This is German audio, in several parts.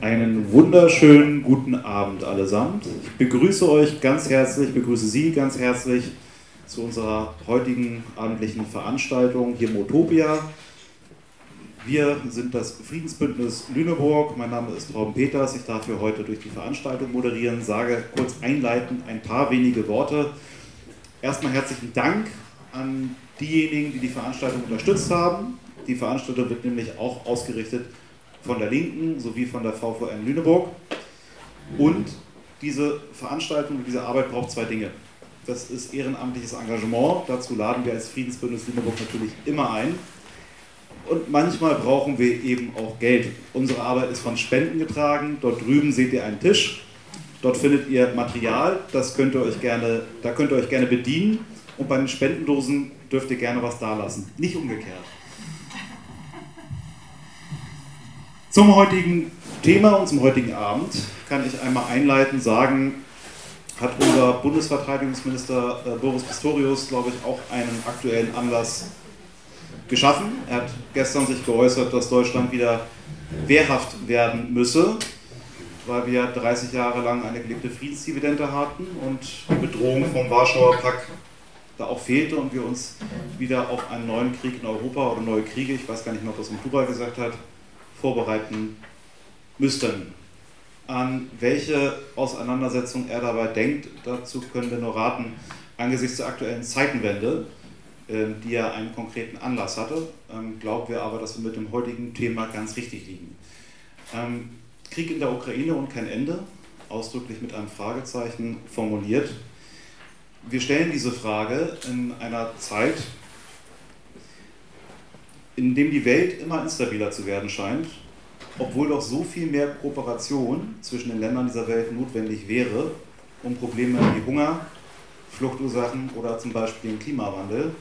Einen wunderschönen guten Abend allesamt. Ich begrüße euch ganz herzlich, begrüße Sie ganz herzlich zu unserer heutigen abendlichen Veranstaltung hier im Utopia. Wir sind das Friedensbündnis Lüneburg. Mein Name ist Torben Peters. Ich darf hier heute durch die Veranstaltung moderieren, sage kurz einleitend ein paar wenige Worte. Erstmal herzlichen Dank an diejenigen, die die Veranstaltung unterstützt haben. Die Veranstaltung wird nämlich auch ausgerichtet von der Linken sowie von der VVN Lüneburg. Und diese Veranstaltung, diese Arbeit braucht zwei Dinge. Das ist ehrenamtliches Engagement. Dazu laden wir als Friedensbündnis Lüneburg natürlich immer ein. Und manchmal brauchen wir eben auch Geld. Unsere Arbeit ist von Spenden getragen. Dort drüben seht ihr einen Tisch. Dort findet ihr Material. Das könnt ihr euch gerne, da könnt ihr euch gerne bedienen. Und bei den Spendendosen dürft ihr gerne was dalassen. Nicht umgekehrt. Zum heutigen Thema und zum heutigen Abend kann ich einmal einleitend sagen, hat unser Bundesverteidigungsminister äh, Boris Pistorius, glaube ich, auch einen aktuellen Anlass geschaffen. Er hat gestern sich geäußert, dass Deutschland wieder wehrhaft werden müsse, weil wir 30 Jahre lang eine gelebte Friedensdividende hatten und die Bedrohung vom Warschauer Pakt da auch fehlte und wir uns wieder auf einen neuen Krieg in Europa oder neue Kriege, ich weiß gar nicht mehr, ob das Plural gesagt hat, vorbereiten müssten. An welche Auseinandersetzung er dabei denkt, dazu können wir nur raten, angesichts der aktuellen Zeitenwende, ähm, die ja einen konkreten Anlass hatte, ähm, glauben wir aber, dass wir mit dem heutigen Thema ganz richtig liegen. Ähm, Krieg in der Ukraine und kein Ende, ausdrücklich mit einem Fragezeichen formuliert. Wir stellen diese Frage in einer Zeit, in dem die Welt immer instabiler zu werden scheint, obwohl doch so viel mehr Kooperation zwischen den Ländern dieser Welt notwendig wäre, um Probleme wie Hunger, Fluchtursachen oder zum Beispiel den Klimawandel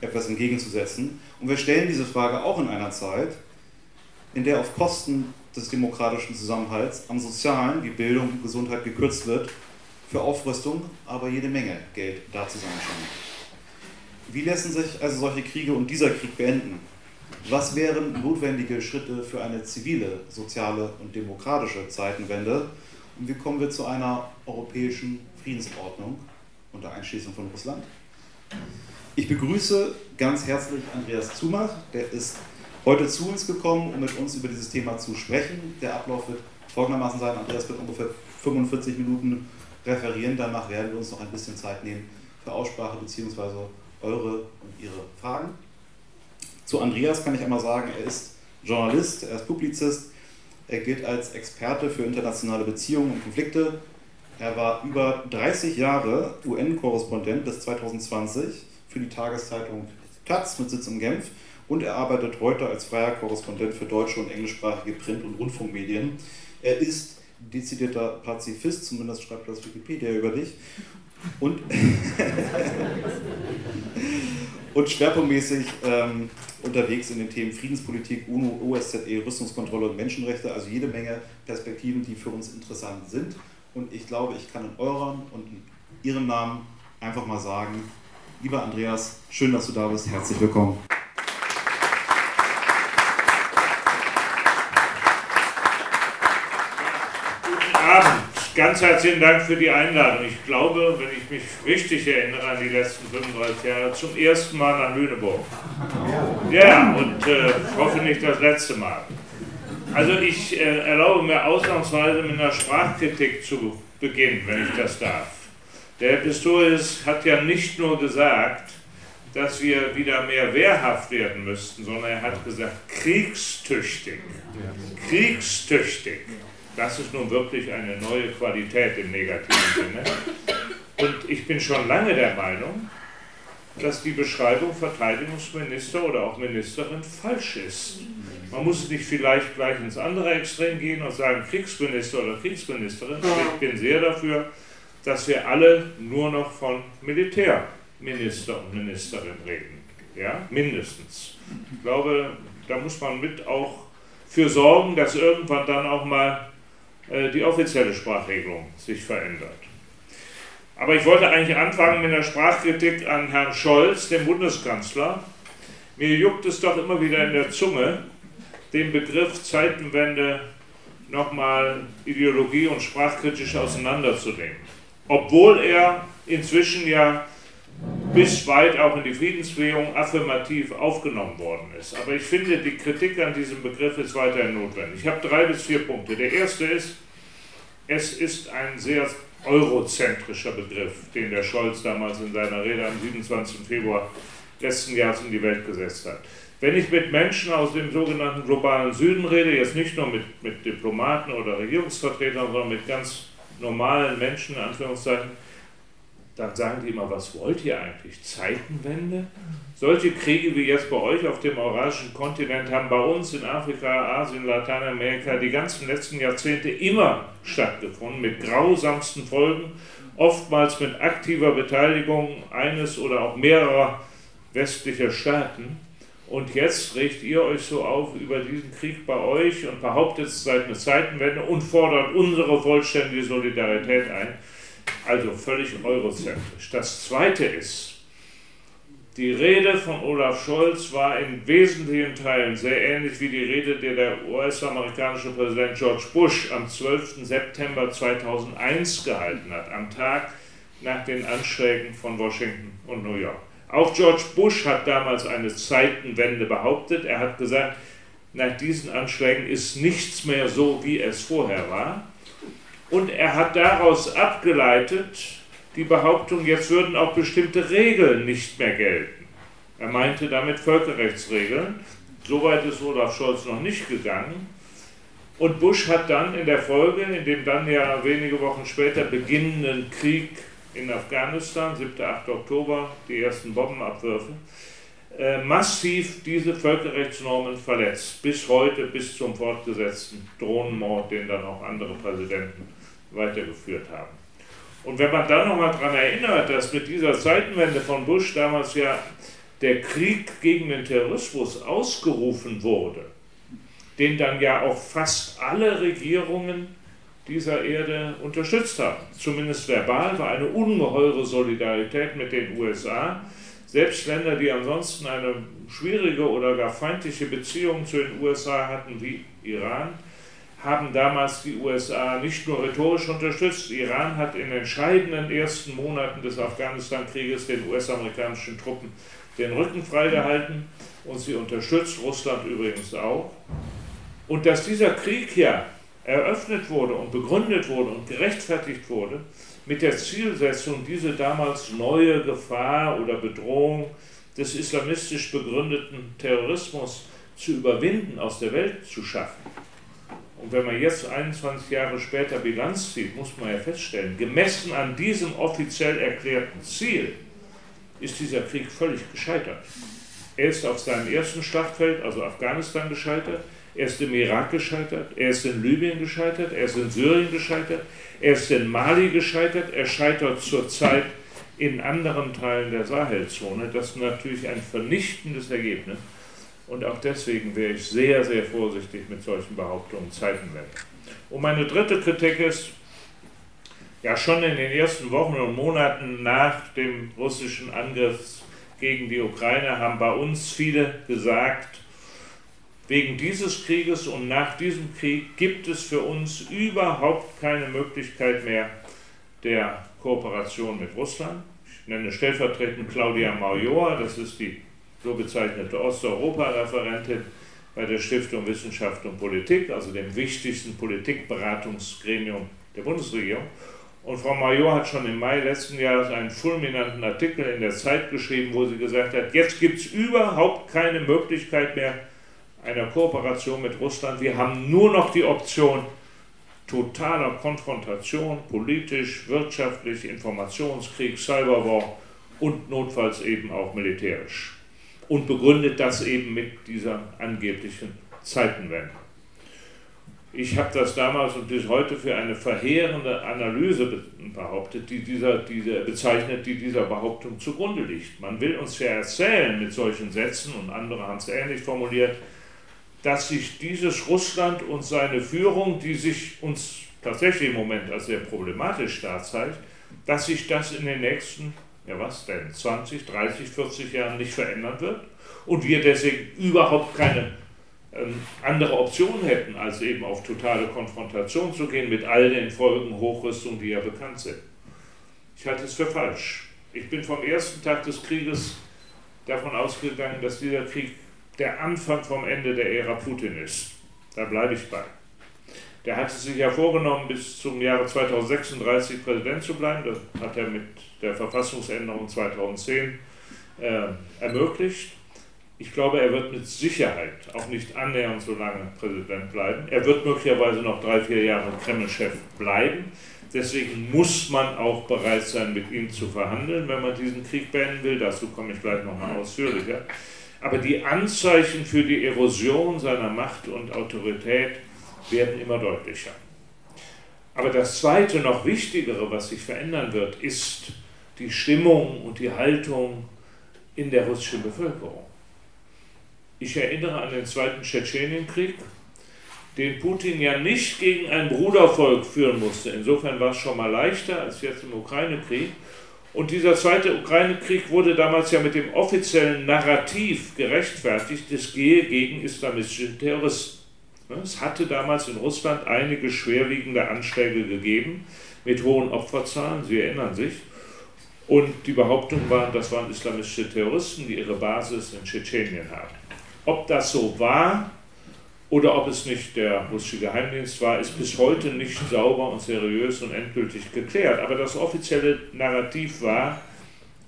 etwas entgegenzusetzen. Und wir stellen diese Frage auch in einer Zeit, in der auf Kosten des demokratischen Zusammenhalts am Sozialen wie Bildung und Gesundheit gekürzt wird, für Aufrüstung aber jede Menge Geld da zu sein scheint. Wie lassen sich also solche Kriege und dieser Krieg beenden? Was wären notwendige Schritte für eine zivile, soziale und demokratische Zeitenwende? Und wie kommen wir zu einer europäischen Friedensordnung unter Einschließung von Russland? Ich begrüße ganz herzlich Andreas Zumach, der ist heute zu uns gekommen, um mit uns über dieses Thema zu sprechen. Der Ablauf wird folgendermaßen sein: Andreas wird ungefähr 45 Minuten referieren, danach werden wir uns noch ein bisschen Zeit nehmen für Aussprache bzw. eure und ihre Fragen. Zu Andreas kann ich einmal sagen, er ist Journalist, er ist Publizist, er gilt als Experte für internationale Beziehungen und Konflikte. Er war über 30 Jahre UN-Korrespondent bis 2020 für die Tageszeitung Taz mit Sitz in Genf und er arbeitet heute als freier Korrespondent für deutsche und englischsprachige Print- und Rundfunkmedien. Er ist dezidierter Pazifist, zumindest schreibt das Wikipedia über dich. Und und schwerpunktmäßig ähm, unterwegs in den Themen Friedenspolitik, UNO, OSZE, Rüstungskontrolle und Menschenrechte, also jede Menge Perspektiven, die für uns interessant sind. Und ich glaube, ich kann in eurem und in Ihrem Namen einfach mal sagen, lieber Andreas, schön, dass du da bist, herzlich willkommen. Guten Abend. Ganz herzlichen Dank für die Einladung. Ich glaube, wenn ich mich richtig erinnere an die letzten 35 Jahre, zum ersten Mal nach Lüneburg. Ja, und äh, hoffe nicht das letzte Mal. Also ich äh, erlaube mir ausnahmsweise mit einer Sprachkritik zu beginnen, wenn ich das darf. Der Herr Pistorius hat ja nicht nur gesagt, dass wir wieder mehr wehrhaft werden müssten, sondern er hat gesagt, kriegstüchtig. Kriegstüchtig. Das ist nun wirklich eine neue Qualität im negativen Sinne. Und ich bin schon lange der Meinung, dass die Beschreibung Verteidigungsminister oder auch Ministerin falsch ist. Man muss nicht vielleicht gleich ins andere Extrem gehen und sagen Kriegsminister oder Kriegsministerin. Ich bin sehr dafür, dass wir alle nur noch von Militärminister und Ministerin reden. Ja, mindestens. Ich glaube, da muss man mit auch für sorgen, dass irgendwann dann auch mal die offizielle Sprachregelung sich verändert. Aber ich wollte eigentlich anfangen mit einer Sprachkritik an Herrn Scholz, dem Bundeskanzler. Mir juckt es doch immer wieder in der Zunge, den Begriff Zeitenwende nochmal ideologie- und sprachkritisch auseinanderzunehmen. Obwohl er inzwischen ja bis weit auch in die Friedensbewegung affirmativ aufgenommen worden ist. Aber ich finde, die Kritik an diesem Begriff ist weiterhin notwendig. Ich habe drei bis vier Punkte. Der erste ist, es ist ein sehr eurozentrischer Begriff, den der Scholz damals in seiner Rede am 27. Februar letzten Jahres in die Welt gesetzt hat. Wenn ich mit Menschen aus dem sogenannten globalen Süden rede, jetzt nicht nur mit, mit Diplomaten oder Regierungsvertretern, sondern mit ganz normalen Menschen, in Anführungszeichen, dann sagen die immer, was wollt ihr eigentlich? Zeitenwende? Solche Kriege wie jetzt bei euch auf dem eurasischen Kontinent haben bei uns in Afrika, Asien, Lateinamerika die ganzen letzten Jahrzehnte immer stattgefunden, mit grausamsten Folgen, oftmals mit aktiver Beteiligung eines oder auch mehrerer westlicher Staaten. Und jetzt regt ihr euch so auf über diesen Krieg bei euch und behauptet, es sei eine Zeitenwende und fordert unsere vollständige Solidarität ein. Also völlig eurozentrisch. Das Zweite ist, die Rede von Olaf Scholz war in wesentlichen Teilen sehr ähnlich wie die Rede, die der US-amerikanische Präsident George Bush am 12. September 2001 gehalten hat, am Tag nach den Anschlägen von Washington und New York. Auch George Bush hat damals eine Zeitenwende behauptet. Er hat gesagt, nach diesen Anschlägen ist nichts mehr so, wie es vorher war. Und er hat daraus abgeleitet, die Behauptung, jetzt würden auch bestimmte Regeln nicht mehr gelten. Er meinte damit Völkerrechtsregeln. Soweit ist Olaf Scholz noch nicht gegangen. Und Bush hat dann in der Folge, in dem dann ja wenige Wochen später beginnenden Krieg in Afghanistan, 7. 8. Oktober, die ersten Bombenabwürfe, äh, massiv diese Völkerrechtsnormen verletzt. Bis heute, bis zum fortgesetzten Drohnenmord, den dann auch andere Präsidenten weitergeführt haben. Und wenn man dann nochmal daran erinnert, dass mit dieser Zeitenwende von Bush damals ja der Krieg gegen den Terrorismus ausgerufen wurde, den dann ja auch fast alle Regierungen dieser Erde unterstützt haben. Zumindest verbal war eine ungeheure Solidarität mit den USA. Selbst Länder, die ansonsten eine schwierige oder gar feindliche Beziehung zu den USA hatten, wie Iran, haben damals die USA nicht nur rhetorisch unterstützt. Iran hat in entscheidenden ersten Monaten des Afghanistan-Krieges den US-amerikanischen Truppen den Rücken freigehalten und sie unterstützt, Russland übrigens auch. Und dass dieser Krieg ja eröffnet wurde und begründet wurde und gerechtfertigt wurde mit der Zielsetzung, diese damals neue Gefahr oder Bedrohung des islamistisch begründeten Terrorismus zu überwinden, aus der Welt zu schaffen und wenn man jetzt 21 Jahre später Bilanz zieht, muss man ja feststellen, gemessen an diesem offiziell erklärten Ziel ist dieser Krieg völlig gescheitert. Er ist auf seinem ersten Schlachtfeld, also Afghanistan, gescheitert. Er ist im Irak gescheitert, er ist in Libyen gescheitert, er ist in Syrien gescheitert, er ist in Mali gescheitert, er scheitert zurzeit in anderen Teilen der Sahelzone. Das ist natürlich ein vernichtendes Ergebnis. Und auch deswegen wäre ich sehr, sehr vorsichtig mit solchen Behauptungen Zeitenwende. Und meine dritte Kritik ist, ja schon in den ersten Wochen und Monaten nach dem russischen Angriff gegen die Ukraine haben bei uns viele gesagt, wegen dieses Krieges und nach diesem Krieg gibt es für uns überhaupt keine Möglichkeit mehr der Kooperation mit Russland. Ich nenne stellvertretend Claudia Major, das ist die so bezeichnete Osteuropa-Referentin bei der Stiftung Wissenschaft und Politik, also dem wichtigsten Politikberatungsgremium der Bundesregierung. Und Frau Major hat schon im Mai letzten Jahres einen fulminanten Artikel in der Zeit geschrieben, wo sie gesagt hat, jetzt gibt es überhaupt keine Möglichkeit mehr einer Kooperation mit Russland. Wir haben nur noch die Option totaler Konfrontation, politisch, wirtschaftlich, Informationskrieg, Cyberwar und notfalls eben auch militärisch und begründet das eben mit dieser angeblichen Zeitenwende. Ich habe das damals und bis heute für eine verheerende Analyse behauptet, die dieser, diese bezeichnet, die dieser Behauptung zugrunde liegt. Man will uns ja erzählen mit solchen Sätzen, und andere haben es ähnlich formuliert, dass sich dieses Russland und seine Führung, die sich uns tatsächlich im Moment als sehr problematisch darzeigt, dass sich das in den nächsten ja was denn, 20, 30, 40 Jahren nicht verändern wird und wir deswegen überhaupt keine ähm, andere Optionen hätten, als eben auf totale Konfrontation zu gehen mit all den Folgen Hochrüstung, die ja bekannt sind. Ich halte es für falsch. Ich bin vom ersten Tag des Krieges davon ausgegangen, dass dieser Krieg der Anfang vom Ende der Ära Putin ist. Da bleibe ich bei. Der hatte sich ja vorgenommen, bis zum Jahre 2036 Präsident zu bleiben. Das hat er mit der Verfassungsänderung 2010 äh, ermöglicht. Ich glaube, er wird mit Sicherheit auch nicht annähernd so lange Präsident bleiben. Er wird möglicherweise noch drei, vier Jahre Kreml-Chef bleiben. Deswegen muss man auch bereit sein, mit ihm zu verhandeln, wenn man diesen Krieg beenden will. Dazu komme ich gleich nochmal ausführlicher. Aber die Anzeichen für die Erosion seiner Macht und Autorität werden immer deutlicher. Aber das Zweite, noch Wichtigere, was sich verändern wird, ist die Stimmung und die Haltung in der russischen Bevölkerung. Ich erinnere an den Zweiten Tschetschenienkrieg, den Putin ja nicht gegen ein Brudervolk führen musste. Insofern war es schon mal leichter als jetzt im Ukraine-Krieg. Und dieser zweite Ukraine-Krieg wurde damals ja mit dem offiziellen Narrativ gerechtfertigt, es gehe gegen islamistische Terroristen. Es hatte damals in Russland einige schwerwiegende Anschläge gegeben mit hohen Opferzahlen, Sie erinnern sich. Und die Behauptung war, das waren islamistische Terroristen, die ihre Basis in Tschetschenien haben. Ob das so war oder ob es nicht der russische Geheimdienst war, ist bis heute nicht sauber und seriös und endgültig geklärt. Aber das offizielle Narrativ war,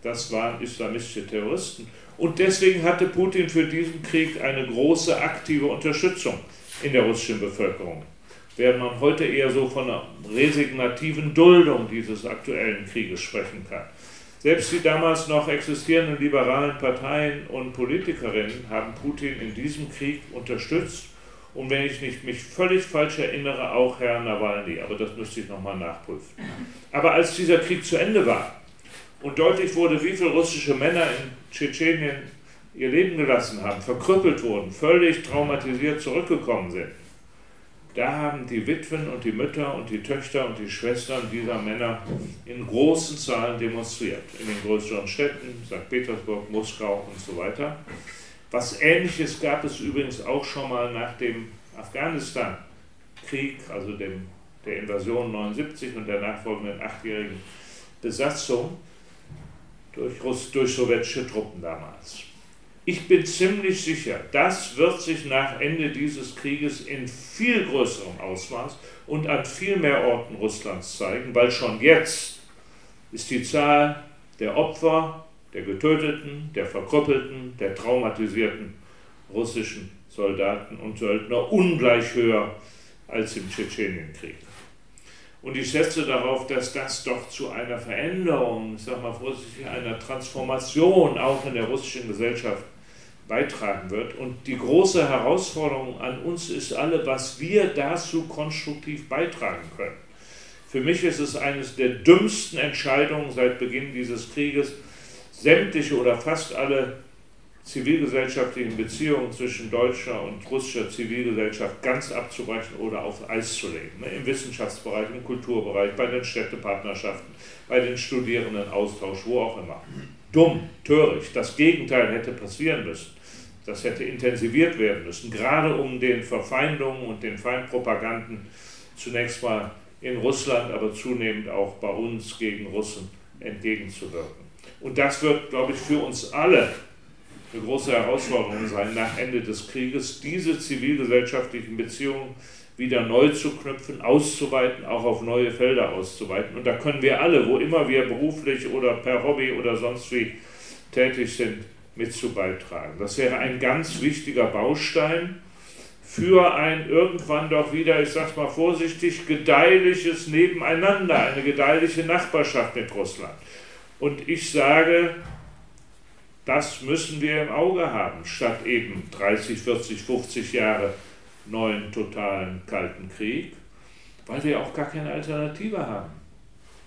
das waren islamistische Terroristen. Und deswegen hatte Putin für diesen Krieg eine große aktive Unterstützung in der russischen Bevölkerung. Während man heute eher so von einer resignativen Duldung dieses aktuellen Krieges sprechen kann. Selbst die damals noch existierenden liberalen Parteien und Politikerinnen haben Putin in diesem Krieg unterstützt und wenn ich nicht mich völlig falsch erinnere, auch Herr Nawalny, aber das müsste ich nochmal nachprüfen. Aber als dieser Krieg zu Ende war und deutlich wurde, wie viele russische Männer in Tschetschenien ihr Leben gelassen haben, verkrüppelt wurden, völlig traumatisiert zurückgekommen sind, da haben die Witwen und die Mütter und die Töchter und die Schwestern dieser Männer in großen Zahlen demonstriert. In den größeren Städten, St. Petersburg, Moskau und so weiter. Was Ähnliches gab es übrigens auch schon mal nach dem Afghanistan-Krieg, also dem, der Invasion 79 und der nachfolgenden achtjährigen Besatzung durch, Russ, durch sowjetische Truppen damals. Ich bin ziemlich sicher, das wird sich nach Ende dieses Krieges in viel größerem Ausmaß und an viel mehr Orten Russlands zeigen, weil schon jetzt ist die Zahl der Opfer, der Getöteten, der Verkrüppelten, der traumatisierten russischen Soldaten und Söldner ungleich höher als im Tschetschenienkrieg. Und ich setze darauf, dass das doch zu einer Veränderung, ich sage mal vorsichtig, einer Transformation auch in der russischen Gesellschaft beitragen wird. Und die große Herausforderung an uns ist alle, was wir dazu konstruktiv beitragen können. Für mich ist es eines der dümmsten Entscheidungen seit Beginn dieses Krieges, sämtliche oder fast alle zivilgesellschaftlichen Beziehungen zwischen deutscher und russischer Zivilgesellschaft ganz abzubrechen oder auf Eis zu legen. Ne, Im Wissenschaftsbereich, im Kulturbereich, bei den Städtepartnerschaften, bei den Studierendenaustausch, wo auch immer. Dumm, töricht, das Gegenteil hätte passieren müssen. Das hätte intensiviert werden müssen, gerade um den Verfeindungen und den Feindpropaganden zunächst mal in Russland, aber zunehmend auch bei uns gegen Russen entgegenzuwirken. Und das wird, glaube ich, für uns alle eine große Herausforderung sein, nach Ende des Krieges diese zivilgesellschaftlichen Beziehungen wieder neu zu knüpfen, auszuweiten, auch auf neue Felder auszuweiten. Und da können wir alle, wo immer wir beruflich oder per Hobby oder sonst wie tätig sind, mit zu beitragen. Das wäre ein ganz wichtiger Baustein für ein irgendwann doch wieder, ich sage mal vorsichtig, gedeihliches Nebeneinander, eine gedeihliche Nachbarschaft mit Russland. Und ich sage, das müssen wir im Auge haben, statt eben 30, 40, 50 Jahre neuen totalen Kalten Krieg, weil wir auch gar keine Alternative haben.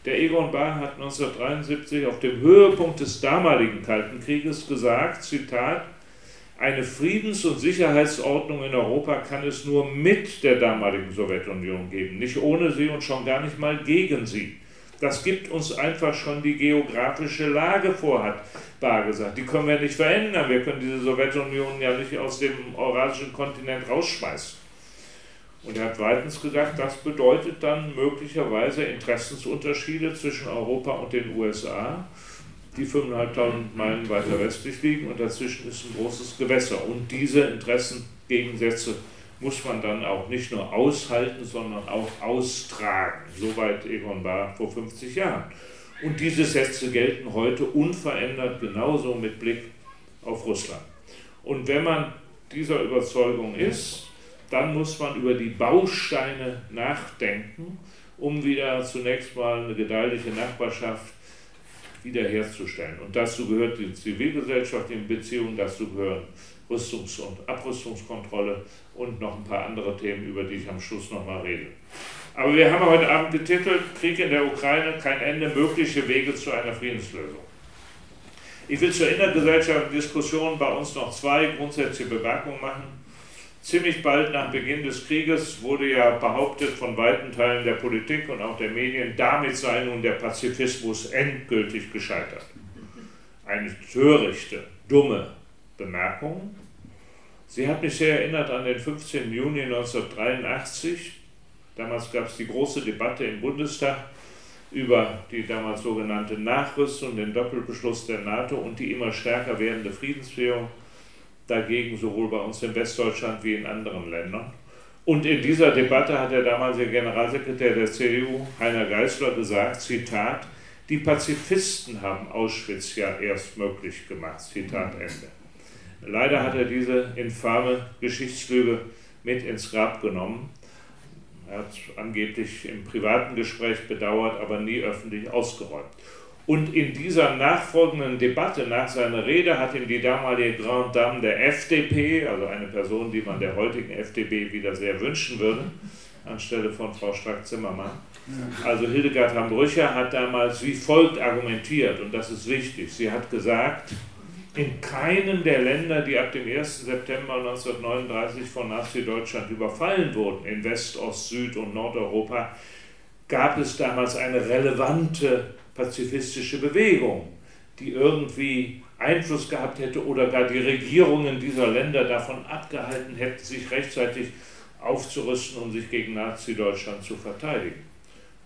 Der Egon Bahr hat 1973 auf dem Höhepunkt des damaligen Kalten Krieges gesagt, Zitat, eine Friedens- und Sicherheitsordnung in Europa kann es nur mit der damaligen Sowjetunion geben, nicht ohne sie und schon gar nicht mal gegen sie. Das gibt uns einfach schon die geografische Lage vor, hat Bar gesagt. Die können wir nicht verändern. Wir können diese Sowjetunion ja nicht aus dem eurasischen Kontinent rausschmeißen. Und er hat weitens gesagt, das bedeutet dann möglicherweise Interessensunterschiede zwischen Europa und den USA, die 5.500 Meilen weiter westlich liegen und dazwischen ist ein großes Gewässer. Und diese Interessengegensätze muss man dann auch nicht nur aushalten, sondern auch austragen. Soweit Egon Bahr vor 50 Jahren. Und diese Sätze gelten heute unverändert genauso mit Blick auf Russland. Und wenn man dieser Überzeugung ist, dann muss man über die Bausteine nachdenken, um wieder zunächst mal eine gedeihliche Nachbarschaft wiederherzustellen. Und dazu gehört die Zivilgesellschaft in Beziehung, dazu gehören Rüstungs- und Abrüstungskontrolle und noch ein paar andere Themen, über die ich am Schluss nochmal rede. Aber wir haben heute Abend getitelt, Krieg in der Ukraine, kein Ende, mögliche Wege zu einer Friedenslösung. Ich will zur innergesellschaftlichen Diskussion bei uns noch zwei grundsätzliche Bemerkungen machen. Ziemlich bald nach Beginn des Krieges wurde ja behauptet von weiten Teilen der Politik und auch der Medien, damit sei nun der Pazifismus endgültig gescheitert. Eine törichte, dumme Bemerkung. Sie hat mich sehr erinnert an den 15. Juni 1983. Damals gab es die große Debatte im Bundestag über die damals sogenannte Nachrüstung, den Doppelbeschluss der NATO und die immer stärker werdende Friedensführung dagegen sowohl bei uns in Westdeutschland wie in anderen Ländern. Und in dieser Debatte hat der damalige Generalsekretär der CDU, Heiner Geißler, gesagt, Zitat, die Pazifisten haben Auschwitz ja erst möglich gemacht, Zitat Ende. Leider hat er diese infame Geschichtslüge mit ins Grab genommen. Er hat angeblich im privaten Gespräch bedauert, aber nie öffentlich ausgeräumt. Und in dieser nachfolgenden Debatte nach seiner Rede hat ihm die damalige Grande Dame der FDP, also eine Person, die man der heutigen FDP wieder sehr wünschen würde, anstelle von Frau Strack-Zimmermann, also Hildegard Hambrücher hat damals wie folgt argumentiert, und das ist wichtig. Sie hat gesagt, in keinem der Länder, die ab dem 1. September 1939 von Nazi-Deutschland überfallen wurden, in West-, Ost-, Süd- und Nordeuropa, gab es damals eine relevante pazifistische Bewegung, die irgendwie Einfluss gehabt hätte oder gar die Regierungen dieser Länder davon abgehalten hätten, sich rechtzeitig aufzurüsten, um sich gegen Nazi-Deutschland zu verteidigen.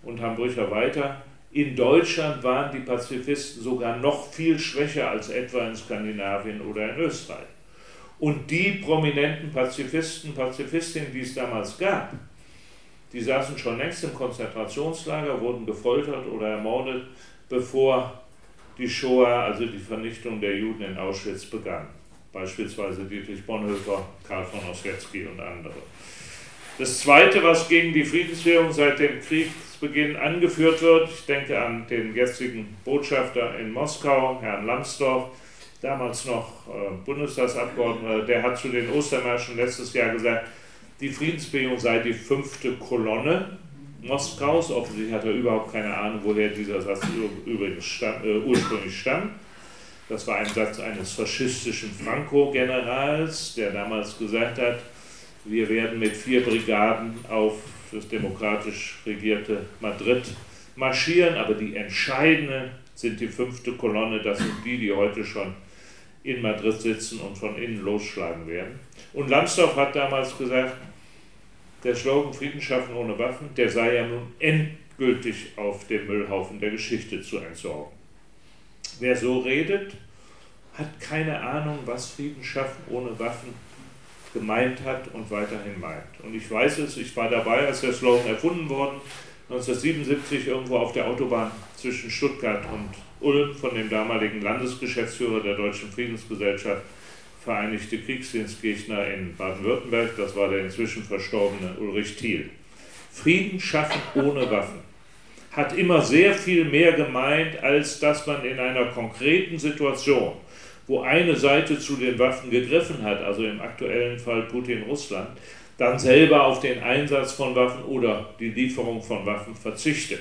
Und Hambrücher weiter, in Deutschland waren die Pazifisten sogar noch viel schwächer als etwa in Skandinavien oder in Österreich. Und die prominenten Pazifisten, Pazifistinnen, die es damals gab, die saßen schon längst im Konzentrationslager, wurden gefoltert oder ermordet, bevor die Shoah, also die Vernichtung der Juden in Auschwitz, begann. Beispielsweise Dietrich Bonhoeffer, Karl von Ossietzky und andere. Das Zweite, was gegen die Friedenswährung seit dem Kriegsbeginn angeführt wird, ich denke an den jetzigen Botschafter in Moskau, Herrn Lambsdorff, damals noch äh, Bundestagsabgeordneter, der hat zu den Ostermärschen letztes Jahr gesagt, die Friedensbewegung sei die fünfte Kolonne Moskaus. Offensichtlich hat er überhaupt keine Ahnung, woher dieser Satz übrigens äh, ursprünglich stammt. Das war ein Satz eines faschistischen Franco-Generals, der damals gesagt hat, wir werden mit vier Brigaden auf das demokratisch regierte Madrid marschieren, aber die entscheidende sind die fünfte Kolonne, das sind die, die heute schon in Madrid sitzen und von innen losschlagen werden. Und Lambsdorff hat damals gesagt, der Slogan Frieden schaffen ohne Waffen, der sei ja nun endgültig auf dem Müllhaufen der Geschichte zu entsorgen. Wer so redet, hat keine Ahnung, was Frieden schaffen ohne Waffen gemeint hat und weiterhin meint. Und ich weiß es, ich war dabei, als der Slogan erfunden worden, 1977 irgendwo auf der Autobahn zwischen Stuttgart und Ulm von dem damaligen Landesgeschäftsführer der Deutschen Friedensgesellschaft Vereinigte Kriegsdienstgegner in Baden-Württemberg, das war der inzwischen verstorbene Ulrich Thiel. Frieden schaffen ohne Waffen hat immer sehr viel mehr gemeint, als dass man in einer konkreten Situation, wo eine Seite zu den Waffen gegriffen hat, also im aktuellen Fall Putin-Russland, dann selber auf den Einsatz von Waffen oder die Lieferung von Waffen verzichtet.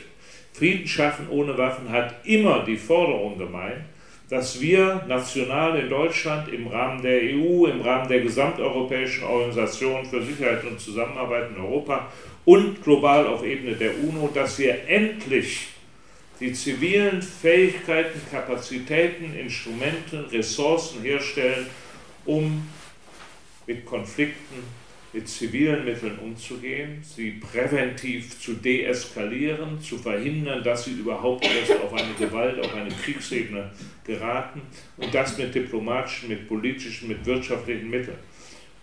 Frieden schaffen ohne Waffen hat immer die Forderung gemeint, dass wir national in Deutschland im Rahmen der EU, im Rahmen der gesamteuropäischen Organisation für Sicherheit und Zusammenarbeit in Europa und global auf Ebene der UNO, dass wir endlich die zivilen Fähigkeiten, Kapazitäten, Instrumente, Ressourcen herstellen, um mit Konflikten, mit zivilen Mitteln umzugehen, sie präventiv zu deeskalieren, zu verhindern, dass sie überhaupt erst auf eine Gewalt, auf eine Kriegsebene geraten und das mit diplomatischen, mit politischen, mit wirtschaftlichen Mitteln.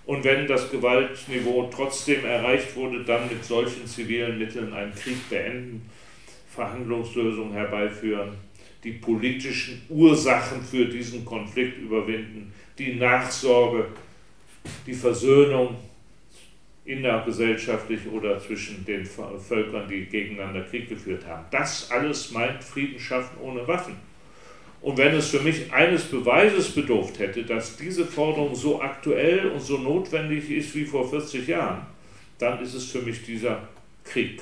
Und wenn das Gewaltniveau trotzdem erreicht wurde, dann mit solchen zivilen Mitteln einen Krieg beenden Verhandlungslösungen herbeiführen, die politischen Ursachen für diesen Konflikt überwinden, die Nachsorge, die Versöhnung innergesellschaftlich oder zwischen den Völkern, die gegeneinander Krieg geführt haben. Das alles meint Frieden schaffen ohne Waffen. Und wenn es für mich eines Beweises bedurft hätte, dass diese Forderung so aktuell und so notwendig ist wie vor 40 Jahren, dann ist es für mich dieser Krieg.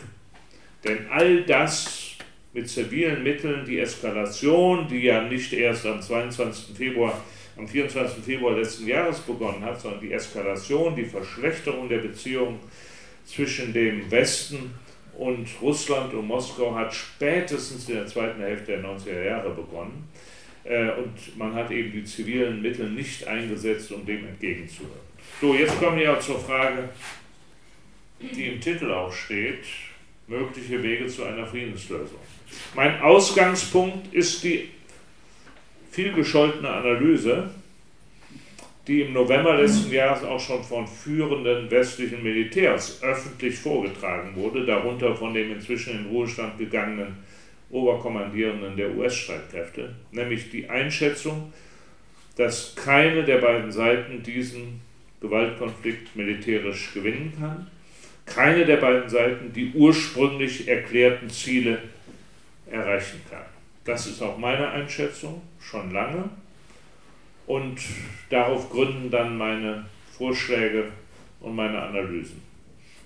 Denn all das mit zivilen Mitteln, die Eskalation, die ja nicht erst am 22. Februar, am 24. Februar letzten Jahres begonnen hat, sondern die Eskalation, die Verschlechterung der Beziehungen zwischen dem Westen und Russland und Moskau hat spätestens in der zweiten Hälfte der 90er Jahre begonnen. Äh, und man hat eben die zivilen Mittel nicht eingesetzt, um dem entgegenzuwirken. So, jetzt kommen wir zur Frage, die im Titel auch steht, mögliche Wege zu einer Friedenslösung. Mein Ausgangspunkt ist die vielgescholtene Analyse, die im November letzten Jahres auch schon von führenden westlichen Militärs öffentlich vorgetragen wurde, darunter von dem inzwischen in Ruhestand gegangenen Oberkommandierenden der US-Streitkräfte, nämlich die Einschätzung, dass keine der beiden Seiten diesen Gewaltkonflikt militärisch gewinnen kann keine der beiden Seiten die ursprünglich erklärten Ziele erreichen kann. Das ist auch meine Einschätzung, schon lange. Und darauf gründen dann meine Vorschläge und meine Analysen.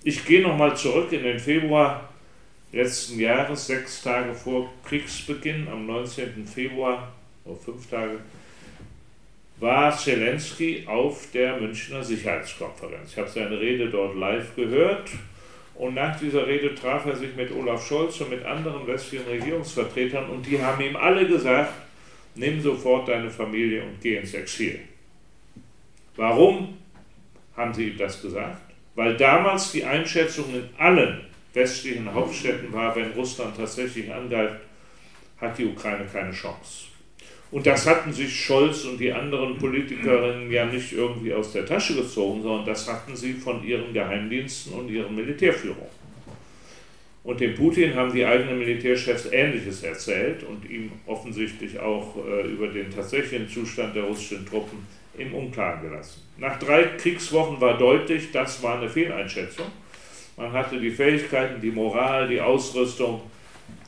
Ich gehe nochmal zurück in den Februar letzten Jahres, sechs Tage vor Kriegsbeginn, am 19. Februar, oder fünf Tage, war Zelensky auf der Münchner Sicherheitskonferenz. Ich habe seine Rede dort live gehört und nach dieser Rede traf er sich mit Olaf Scholz und mit anderen westlichen Regierungsvertretern und die haben ihm alle gesagt, nimm sofort deine Familie und geh ins Exil. Warum haben sie ihm das gesagt? Weil damals die Einschätzung in allen westlichen Hauptstädten war, wenn Russland tatsächlich angreift, hat die Ukraine keine Chance. Und das hatten sich Scholz und die anderen Politikerinnen ja nicht irgendwie aus der Tasche gezogen, sondern das hatten sie von ihren Geheimdiensten und ihren Militärführung. Und dem Putin haben die eigenen Militärchefs Ähnliches erzählt und ihm offensichtlich auch äh, über den tatsächlichen Zustand der russischen Truppen im Unklaren gelassen. Nach drei Kriegswochen war deutlich, das war eine Fehleinschätzung. Man hatte die Fähigkeiten, die Moral, die Ausrüstung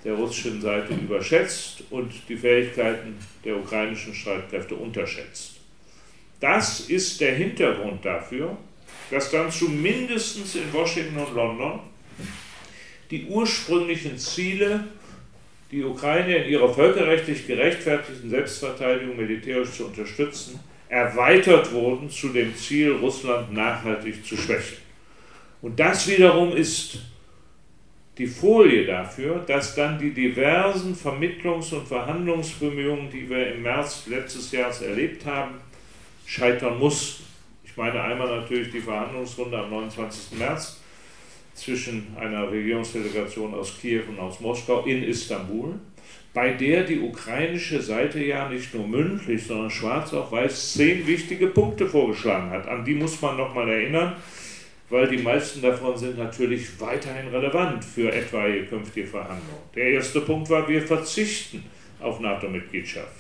der russischen Seite überschätzt und die Fähigkeiten der ukrainischen Streitkräfte unterschätzt. Das ist der Hintergrund dafür, dass dann zumindest in Washington und London die ursprünglichen Ziele, die Ukraine in ihrer völkerrechtlich gerechtfertigten Selbstverteidigung militärisch zu unterstützen, erweitert wurden zu dem Ziel, Russland nachhaltig zu schwächen. Und das wiederum ist die Folie dafür, dass dann die diversen Vermittlungs- und Verhandlungsbemühungen, die wir im März letztes Jahres erlebt haben, scheitern mussten. Ich meine einmal natürlich die Verhandlungsrunde am 29. März zwischen einer Regierungsdelegation aus Kiew und aus Moskau in Istanbul, bei der die ukrainische Seite ja nicht nur mündlich, sondern schwarz auf weiß zehn wichtige Punkte vorgeschlagen hat. An die muss man nochmal erinnern weil die meisten davon sind natürlich weiterhin relevant für etwaige künftige Verhandlungen. Der erste Punkt war, wir verzichten auf NATO-Mitgliedschaft.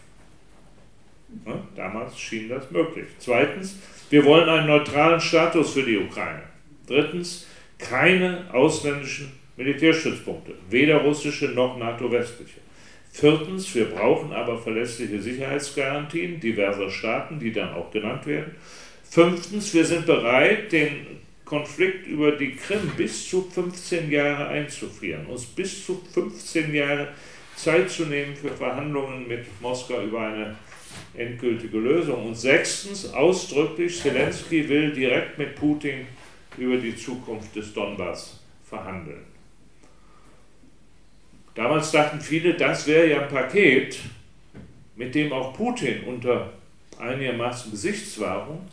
Ja, damals schien das möglich. Zweitens, wir wollen einen neutralen Status für die Ukraine. Drittens, keine ausländischen Militärstützpunkte, weder russische noch NATO-westliche. Viertens, wir brauchen aber verlässliche Sicherheitsgarantien diverser Staaten, die dann auch genannt werden. Fünftens, wir sind bereit, den Konflikt über die Krim bis zu 15 Jahre einzufrieren, uns bis zu 15 Jahre Zeit zu nehmen für Verhandlungen mit Moskau über eine endgültige Lösung. Und sechstens, ausdrücklich, Zelensky will direkt mit Putin über die Zukunft des Donbass verhandeln. Damals dachten viele, das wäre ja ein Paket, mit dem auch Putin unter einigermaßen Gesichtswahrung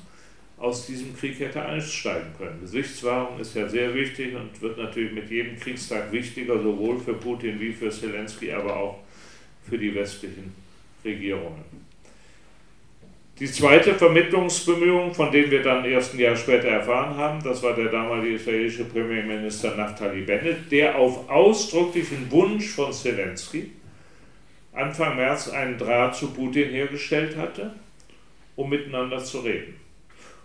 aus diesem Krieg hätte einsteigen können. Gesichtswahrung ist ja sehr wichtig und wird natürlich mit jedem Kriegstag wichtiger, sowohl für Putin wie für Zelensky, aber auch für die westlichen Regierungen. Die zweite Vermittlungsbemühung, von der wir dann erst ein Jahr später erfahren haben, das war der damalige israelische Premierminister Naftali Bennett, der auf ausdrücklichen Wunsch von Zelensky Anfang März einen Draht zu Putin hergestellt hatte, um miteinander zu reden.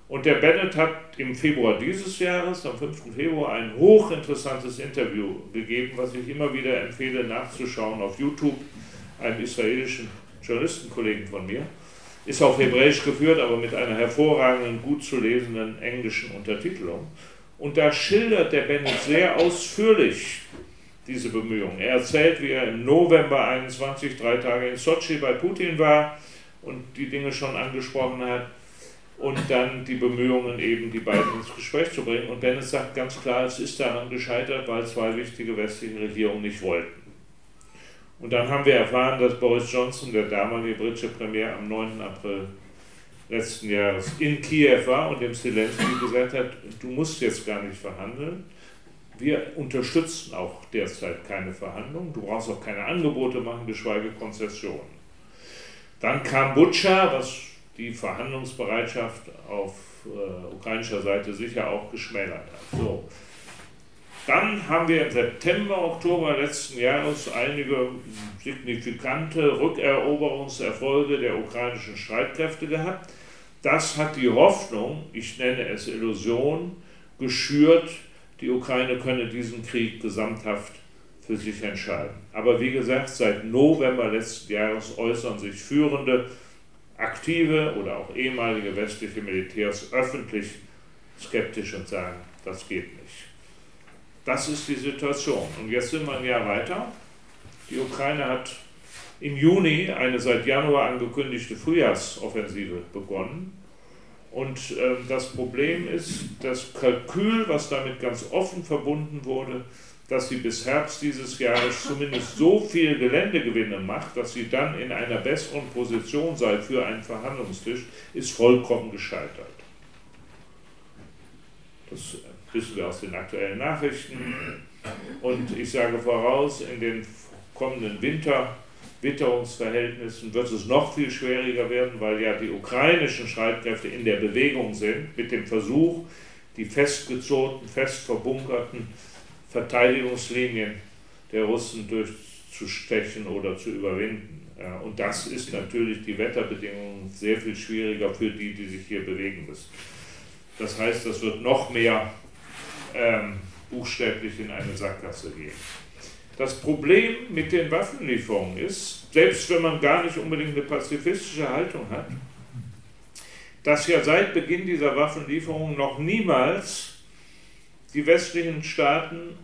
Und der Bennett hat im Februar dieses Jahres, am 5. Februar, ein hochinteressantes Interview gegeben, was ich immer wieder empfehle nachzuschauen auf YouTube, einem israelischen Journalistenkollegen von mir. Ist auf Hebräisch geführt, aber mit einer hervorragenden, gut zu lesenden englischen Untertitelung. Und da schildert der Bennett sehr ausführlich diese Bemühungen. Er erzählt, wie er im November 21 drei Tage in Sochi bei Putin war und die Dinge schon angesprochen hat und dann die Bemühungen eben, die beiden ins Gespräch zu bringen. Und Bennett sagt ganz klar, es ist daran gescheitert, weil zwei wichtige westliche Regierungen nicht wollten. Und dann haben wir erfahren, dass Boris Johnson, der damalige britische Premier, am 9. April letzten Jahres in Kiew war und dem Zelensky gesagt hat, du musst jetzt gar nicht verhandeln. Wir unterstützen auch derzeit keine Verhandlungen. Du brauchst auch keine Angebote machen, geschweige Konzessionen. Dann kam Butscha, was die Verhandlungsbereitschaft auf äh, ukrainischer Seite sicher auch geschmälert hat. So. Dann haben wir im September, Oktober letzten Jahres einige signifikante Rückeroberungserfolge der ukrainischen Streitkräfte gehabt. Das hat die Hoffnung, ich nenne es Illusion, geschürt, die Ukraine könne diesen Krieg gesamthaft für sich entscheiden. Aber wie gesagt, seit November letzten Jahres äußern sich führende, aktive oder auch ehemalige westliche Militärs öffentlich skeptisch und sagen, das geht nicht. Das ist die Situation. Und jetzt sind wir ein Jahr weiter. Die Ukraine hat im Juni eine seit Januar angekündigte Frühjahrsoffensive begonnen. Und äh, das Problem ist, das Kalkül, was damit ganz offen verbunden wurde, dass sie bis Herbst dieses Jahres zumindest so viel Geländegewinne macht, dass sie dann in einer besseren Position sei für einen Verhandlungstisch, ist vollkommen gescheitert. Das wissen wir aus den aktuellen Nachrichten. Und ich sage voraus, in den kommenden Winter Witterungsverhältnissen wird es noch viel schwieriger werden, weil ja die ukrainischen Streitkräfte in der Bewegung sind mit dem Versuch, die festgezogenen, fest verbunkerten Verteidigungslinien der Russen durchzustechen oder zu überwinden. Und das ist natürlich die Wetterbedingungen sehr viel schwieriger für die, die sich hier bewegen müssen. Das heißt, das wird noch mehr ähm, buchstäblich in eine Sackgasse gehen. Das Problem mit den Waffenlieferungen ist, selbst wenn man gar nicht unbedingt eine pazifistische Haltung hat, dass ja seit Beginn dieser Waffenlieferungen noch niemals die westlichen Staaten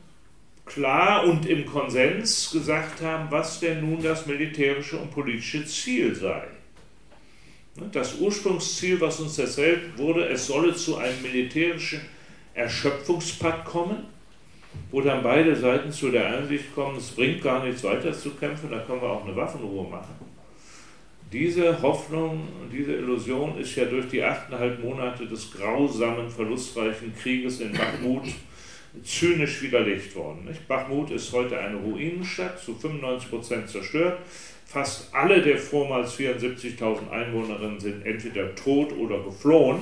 klar und im Konsens gesagt haben, was denn nun das militärische und politische Ziel sei. Das Ursprungsziel, was uns erzählt wurde, es solle zu einem militärischen Erschöpfungspakt kommen, wo dann beide Seiten zu der Einsicht kommen, es bringt gar nichts weiter zu kämpfen, da können wir auch eine Waffenruhe machen. Diese Hoffnung, diese Illusion ist ja durch die achteinhalb Monate des grausamen, verlustreichen Krieges in Bakhmut zynisch widerlegt worden. Nicht? Bakhmut ist heute eine Ruinenstadt, zu 95 Prozent zerstört. Fast alle der vormals 74.000 Einwohnerinnen sind entweder tot oder geflohen.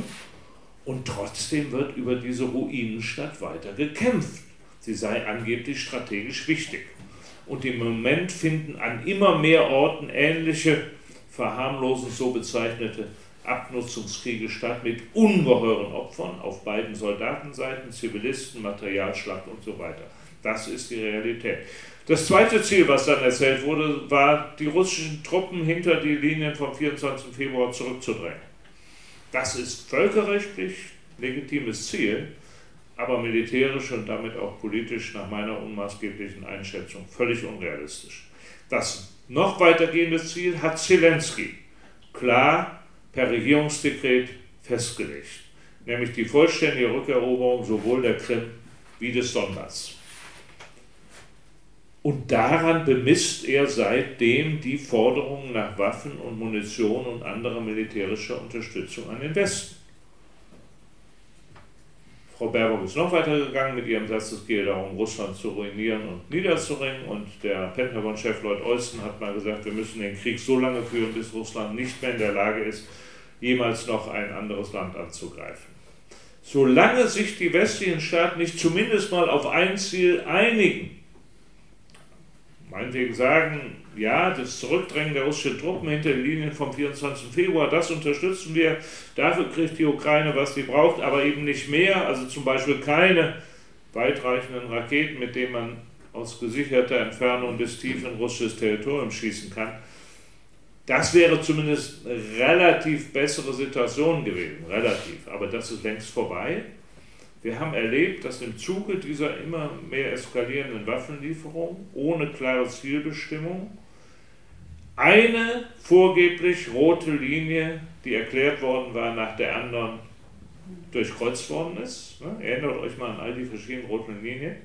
Und trotzdem wird über diese Ruinenstadt weiter gekämpft. Sie sei angeblich strategisch wichtig. Und im Moment finden an immer mehr Orten ähnliche, verharmlosend so bezeichnete Abnutzungskriege statt mit ungeheuren Opfern auf beiden Soldatenseiten, Zivilisten, Materialschlacht und so weiter. Das ist die Realität. Das zweite Ziel, was dann erzählt wurde, war, die russischen Truppen hinter die Linien vom 24. Februar zurückzudrängen. Das ist völkerrechtlich legitimes Ziel, aber militärisch und damit auch politisch nach meiner unmaßgeblichen Einschätzung völlig unrealistisch. Das noch weitergehende Ziel hat Zelensky klar per Regierungsdekret festgelegt, nämlich die vollständige Rückeroberung sowohl der Krim wie des Donbass. Und daran bemisst er seitdem die Forderungen nach Waffen und Munition und anderer militärischer Unterstützung an den Westen. Frau Baerbock ist noch weiter gegangen mit ihrem Satz, es gehe darum, Russland zu ruinieren und niederzuringen. Und der Pentagon-Chef Lloyd Austin hat mal gesagt, wir müssen den Krieg so lange führen, bis Russland nicht mehr in der Lage ist, jemals noch ein anderes Land anzugreifen. Solange sich die westlichen Staaten nicht zumindest mal auf ein Ziel einigen, meinetwegen sagen, ja, das Zurückdrängen der russischen Truppen hinter die Linien vom 24. Februar, das unterstützen wir. Dafür kriegt die Ukraine, was sie braucht, aber eben nicht mehr. Also zum Beispiel keine weitreichenden Raketen, mit denen man aus gesicherter Entfernung bis tief in russisches Territorium schießen kann. Das wäre zumindest eine relativ bessere Situation gewesen, relativ. Aber das ist längst vorbei. Wir haben erlebt, dass im Zuge dieser immer mehr eskalierenden Waffenlieferung ohne klare Zielbestimmung eine vorgeblich rote Linie, die erklärt worden war, nach der anderen durchkreuzt worden ist. Ne? Erinnert euch mal an all die verschiedenen roten Linien.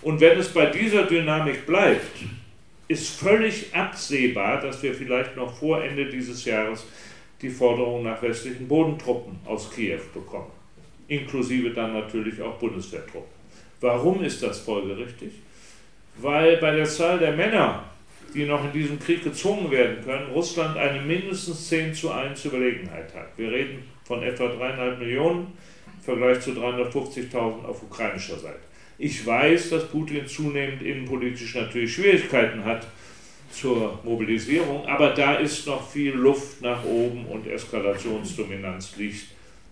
Und wenn es bei dieser Dynamik bleibt, ist völlig absehbar, dass wir vielleicht noch vor Ende dieses Jahres die Forderung nach westlichen Bodentruppen aus Kiew bekommen inklusive dann natürlich auch Bundeswehrtruppen. Warum ist das folgerichtig? Weil bei der Zahl der Männer, die noch in diesem Krieg gezwungen werden können, Russland eine mindestens 10 zu 1 Überlegenheit hat. Wir reden von etwa dreieinhalb Millionen im Vergleich zu 350.000 auf ukrainischer Seite. Ich weiß, dass Putin zunehmend innenpolitisch natürlich Schwierigkeiten hat zur Mobilisierung, aber da ist noch viel Luft nach oben und Eskalationsdominanz liegt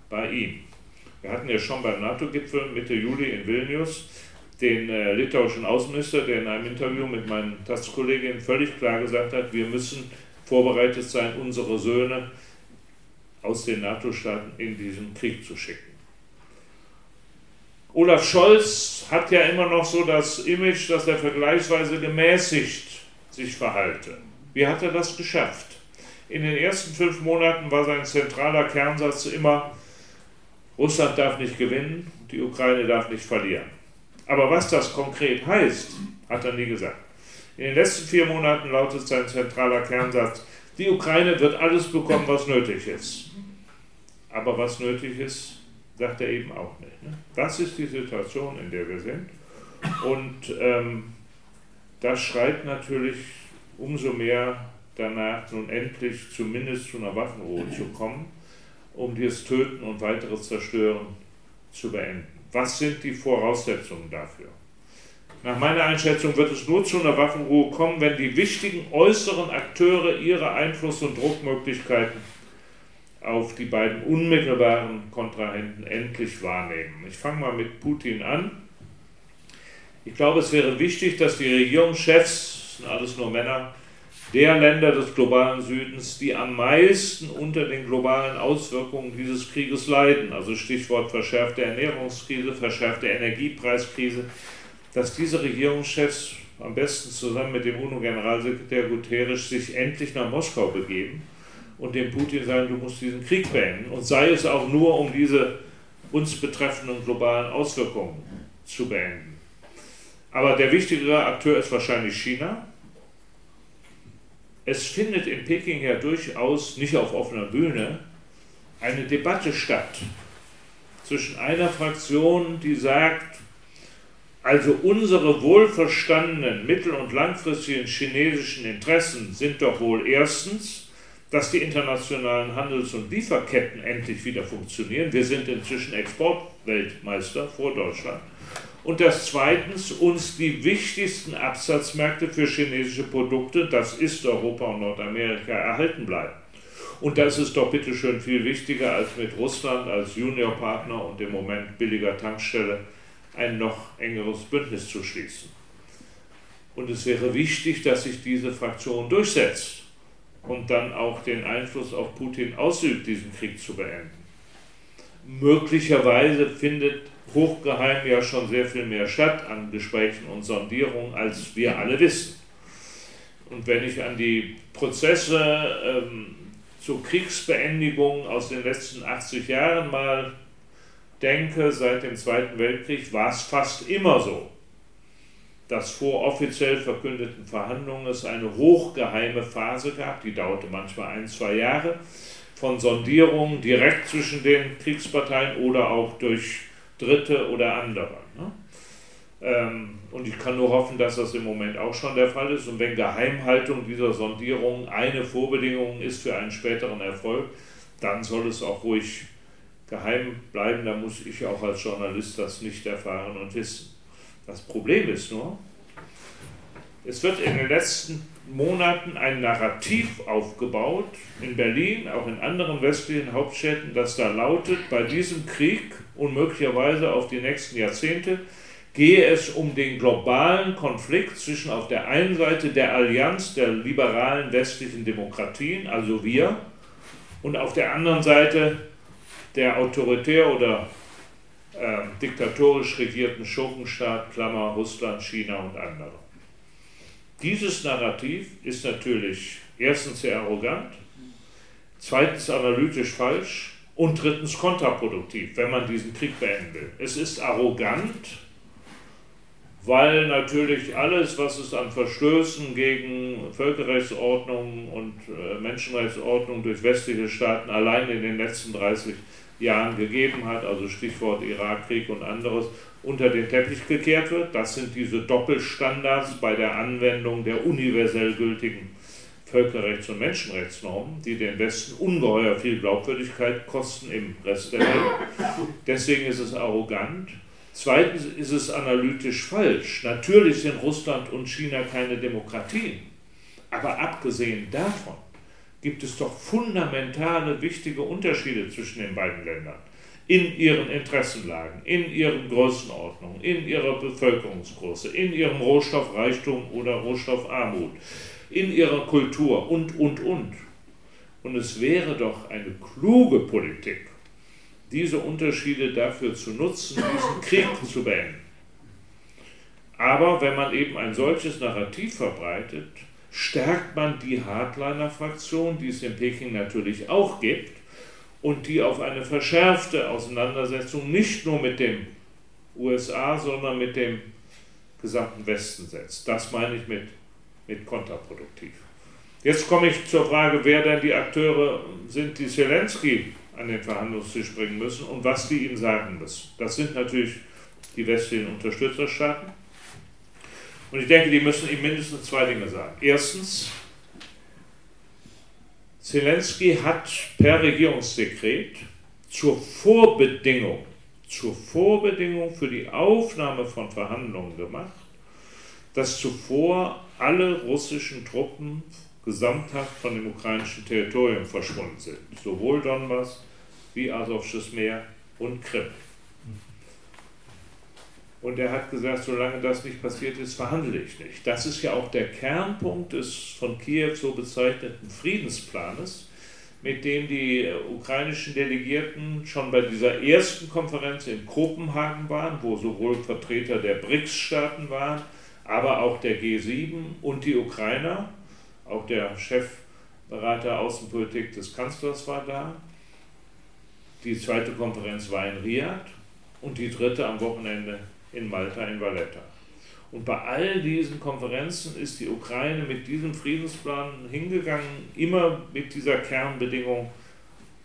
bei ihm. Wir hatten ja schon beim NATO-Gipfel Mitte Juli in Vilnius den äh, litauischen Außenminister, der in einem Interview mit meinen Tastkolleginnen völlig klar gesagt hat, wir müssen vorbereitet sein, unsere Söhne aus den NATO-Staaten in diesen Krieg zu schicken. Olaf Scholz hat ja immer noch so das Image, dass er vergleichsweise gemäßigt sich verhalte. Wie hat er das geschafft? In den ersten fünf Monaten war sein zentraler Kernsatz immer, Russland darf nicht gewinnen, die Ukraine darf nicht verlieren. Aber was das konkret heißt, hat er nie gesagt. In den letzten vier Monaten lautet sein zentraler Kernsatz, die Ukraine wird alles bekommen, was nötig ist. Aber was nötig ist, sagt er eben auch nicht. Ne? Das ist die Situation, in der wir sind. Und ähm, das schreit natürlich umso mehr danach, nun endlich zumindest zu einer Waffenruhe zu kommen um dieses Töten und weiteres Zerstören zu beenden. Was sind die Voraussetzungen dafür? Nach meiner Einschätzung wird es nur zu einer Waffenruhe kommen, wenn die wichtigen äußeren Akteure ihre Einfluss- und Druckmöglichkeiten auf die beiden unmittelbaren Kontrahenten endlich wahrnehmen. Ich fange mal mit Putin an. Ich glaube, es wäre wichtig, dass die Regierungschefs, das sind alles nur Männer, der Länder des globalen Südens, die am meisten unter den globalen Auswirkungen dieses Krieges leiden, also Stichwort verschärfte Ernährungskrise, verschärfte Energiepreiskrise, dass diese Regierungschefs am besten zusammen mit dem UNO-Generalsekretär Guterres sich endlich nach Moskau begeben und dem Putin sagen, du musst diesen Krieg beenden. Und sei es auch nur, um diese uns betreffenden globalen Auswirkungen zu beenden. Aber der wichtigere Akteur ist wahrscheinlich China, es findet in Peking ja durchaus nicht auf offener Bühne eine Debatte statt zwischen einer Fraktion, die sagt, also unsere wohlverstandenen mittel- und langfristigen chinesischen Interessen sind doch wohl erstens, dass die internationalen Handels- und Lieferketten endlich wieder funktionieren. Wir sind inzwischen Exportweltmeister vor Deutschland und dass zweitens uns die wichtigsten Absatzmärkte für chinesische Produkte, das ist Europa und Nordamerika, erhalten bleiben. Und das ist doch bitteschön viel wichtiger, als mit Russland als Juniorpartner und im Moment billiger Tankstelle ein noch engeres Bündnis zu schließen. Und es wäre wichtig, dass sich diese Fraktion durchsetzt und dann auch den Einfluss auf Putin ausübt, diesen Krieg zu beenden. Möglicherweise findet hochgeheim ja schon sehr viel mehr statt an Gesprächen und Sondierungen, als wir alle wissen. Und wenn ich an die Prozesse ähm, zur Kriegsbeendigung aus den letzten 80 Jahren mal denke, seit dem Zweiten Weltkrieg war es fast immer so, dass vor offiziell verkündeten Verhandlungen es eine hochgeheime Phase gab, die dauerte manchmal ein, zwei Jahre, von Sondierungen direkt zwischen den Kriegsparteien oder auch durch Dritte oder andere. Ne? Ähm, und ich kann nur hoffen, dass das im Moment auch schon der Fall ist. Und wenn Geheimhaltung dieser Sondierung eine Vorbedingung ist für einen späteren Erfolg, dann soll es auch ruhig geheim bleiben. Da muss ich auch als Journalist das nicht erfahren und wissen. Das Problem ist nur, es wird in den letzten Monaten ein Narrativ aufgebaut, in Berlin, auch in anderen westlichen Hauptstädten, das da lautet, bei diesem Krieg und möglicherweise auf die nächsten Jahrzehnte gehe es um den globalen Konflikt zwischen auf der einen Seite der Allianz der liberalen westlichen Demokratien, also wir, und auf der anderen Seite der autoritär oder äh, diktatorisch regierten Schurkenstaat, Klammer Russland, China und andere. Dieses Narrativ ist natürlich erstens sehr arrogant, zweitens analytisch falsch und drittens kontraproduktiv, wenn man diesen Krieg beenden will. Es ist arrogant, weil natürlich alles, was es an Verstößen gegen Völkerrechtsordnung und äh, Menschenrechtsordnung durch westliche Staaten allein in den letzten 30 Jahren gegeben hat, also Stichwort Irakkrieg und anderes, unter den Teppich gekehrt wird. Das sind diese Doppelstandards bei der Anwendung der universell gültigen Völkerrechts- und Menschenrechtsnormen, die den Westen ungeheuer viel Glaubwürdigkeit kosten im Rest der Welt. Deswegen ist es arrogant Zweitens ist es analytisch falsch. Natürlich sind Russland und China keine Demokratien. Aber abgesehen davon gibt es doch fundamentale, wichtige Unterschiede zwischen den beiden Ländern. In ihren Interessenlagen, in ihren Größenordnungen, in ihrer Bevölkerungsgröße, in ihrem Rohstoffreichtum oder Rohstoffarmut, in ihrer Kultur und, und, und. Und es wäre doch eine kluge Politik, diese Unterschiede dafür zu nutzen, diesen Krieg zu beenden. Aber wenn man eben ein solches Narrativ verbreitet, stärkt man die Hardliner-Fraktion, die es in Peking natürlich auch gibt, und die auf eine verschärfte Auseinandersetzung nicht nur mit den USA, sondern mit dem gesamten Westen setzt. Das meine ich mit, mit kontraproduktiv. Jetzt komme ich zur Frage, wer denn die Akteure sind, die Zelensky an den Verhandlungstisch bringen müssen und was die ihnen sagen müssen. Das sind natürlich die westlichen Unterstützerstaaten. Und ich denke, die müssen ihm mindestens zwei Dinge sagen. Erstens, Zelensky hat per Regierungsdekret zur Vorbedingung, zur Vorbedingung für die Aufnahme von Verhandlungen gemacht, dass zuvor alle russischen Truppen gesamthaft von dem ukrainischen Territorium verschwunden sind. Sowohl Donbass wie Asowsches Meer und Krim. Und er hat gesagt, solange das nicht passiert ist, verhandle ich nicht. Das ist ja auch der Kernpunkt des von Kiew so bezeichneten Friedensplanes, mit dem die ukrainischen Delegierten schon bei dieser ersten Konferenz in Kopenhagen waren, wo sowohl Vertreter der BRICS-Staaten waren, aber auch der G7 und die Ukrainer auch der Chefberater Außenpolitik des Kanzlers war da. Die zweite Konferenz war in Riyadh und die dritte am Wochenende in Malta, in Valletta. Und bei all diesen Konferenzen ist die Ukraine mit diesem Friedensplan hingegangen, immer mit dieser Kernbedingung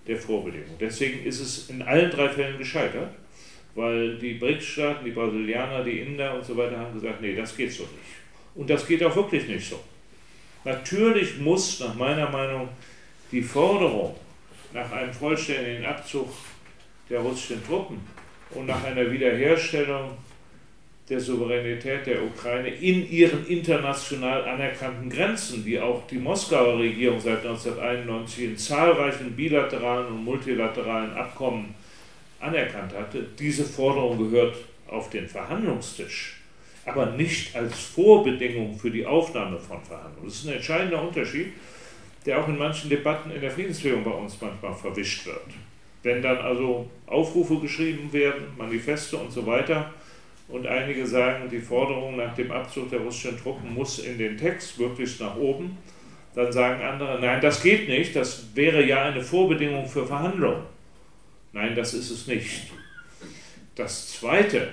der Vorbedingung. Deswegen ist es in allen drei Fällen gescheitert, weil die BRICS-Staaten, die Brasilianer, die Inder und so weiter haben gesagt, nee, das geht so nicht. Und das geht auch wirklich nicht so. Natürlich muss nach meiner Meinung die Forderung nach einem vollständigen Abzug der russischen Truppen und nach einer Wiederherstellung der Souveränität der Ukraine in ihren international anerkannten Grenzen, die auch die Moskauer Regierung seit 1991 in zahlreichen bilateralen und multilateralen Abkommen anerkannt hatte, diese Forderung gehört auf den Verhandlungstisch aber nicht als Vorbedingung für die Aufnahme von Verhandlungen. Das ist ein entscheidender Unterschied, der auch in manchen Debatten in der Friedensbewegung bei uns manchmal verwischt wird. Wenn dann also Aufrufe geschrieben werden, Manifeste und so weiter, und einige sagen, die Forderung nach dem Abzug der russischen Truppen muss in den Text möglichst nach oben, dann sagen andere, nein, das geht nicht, das wäre ja eine Vorbedingung für Verhandlungen. Nein, das ist es nicht. Das Zweite,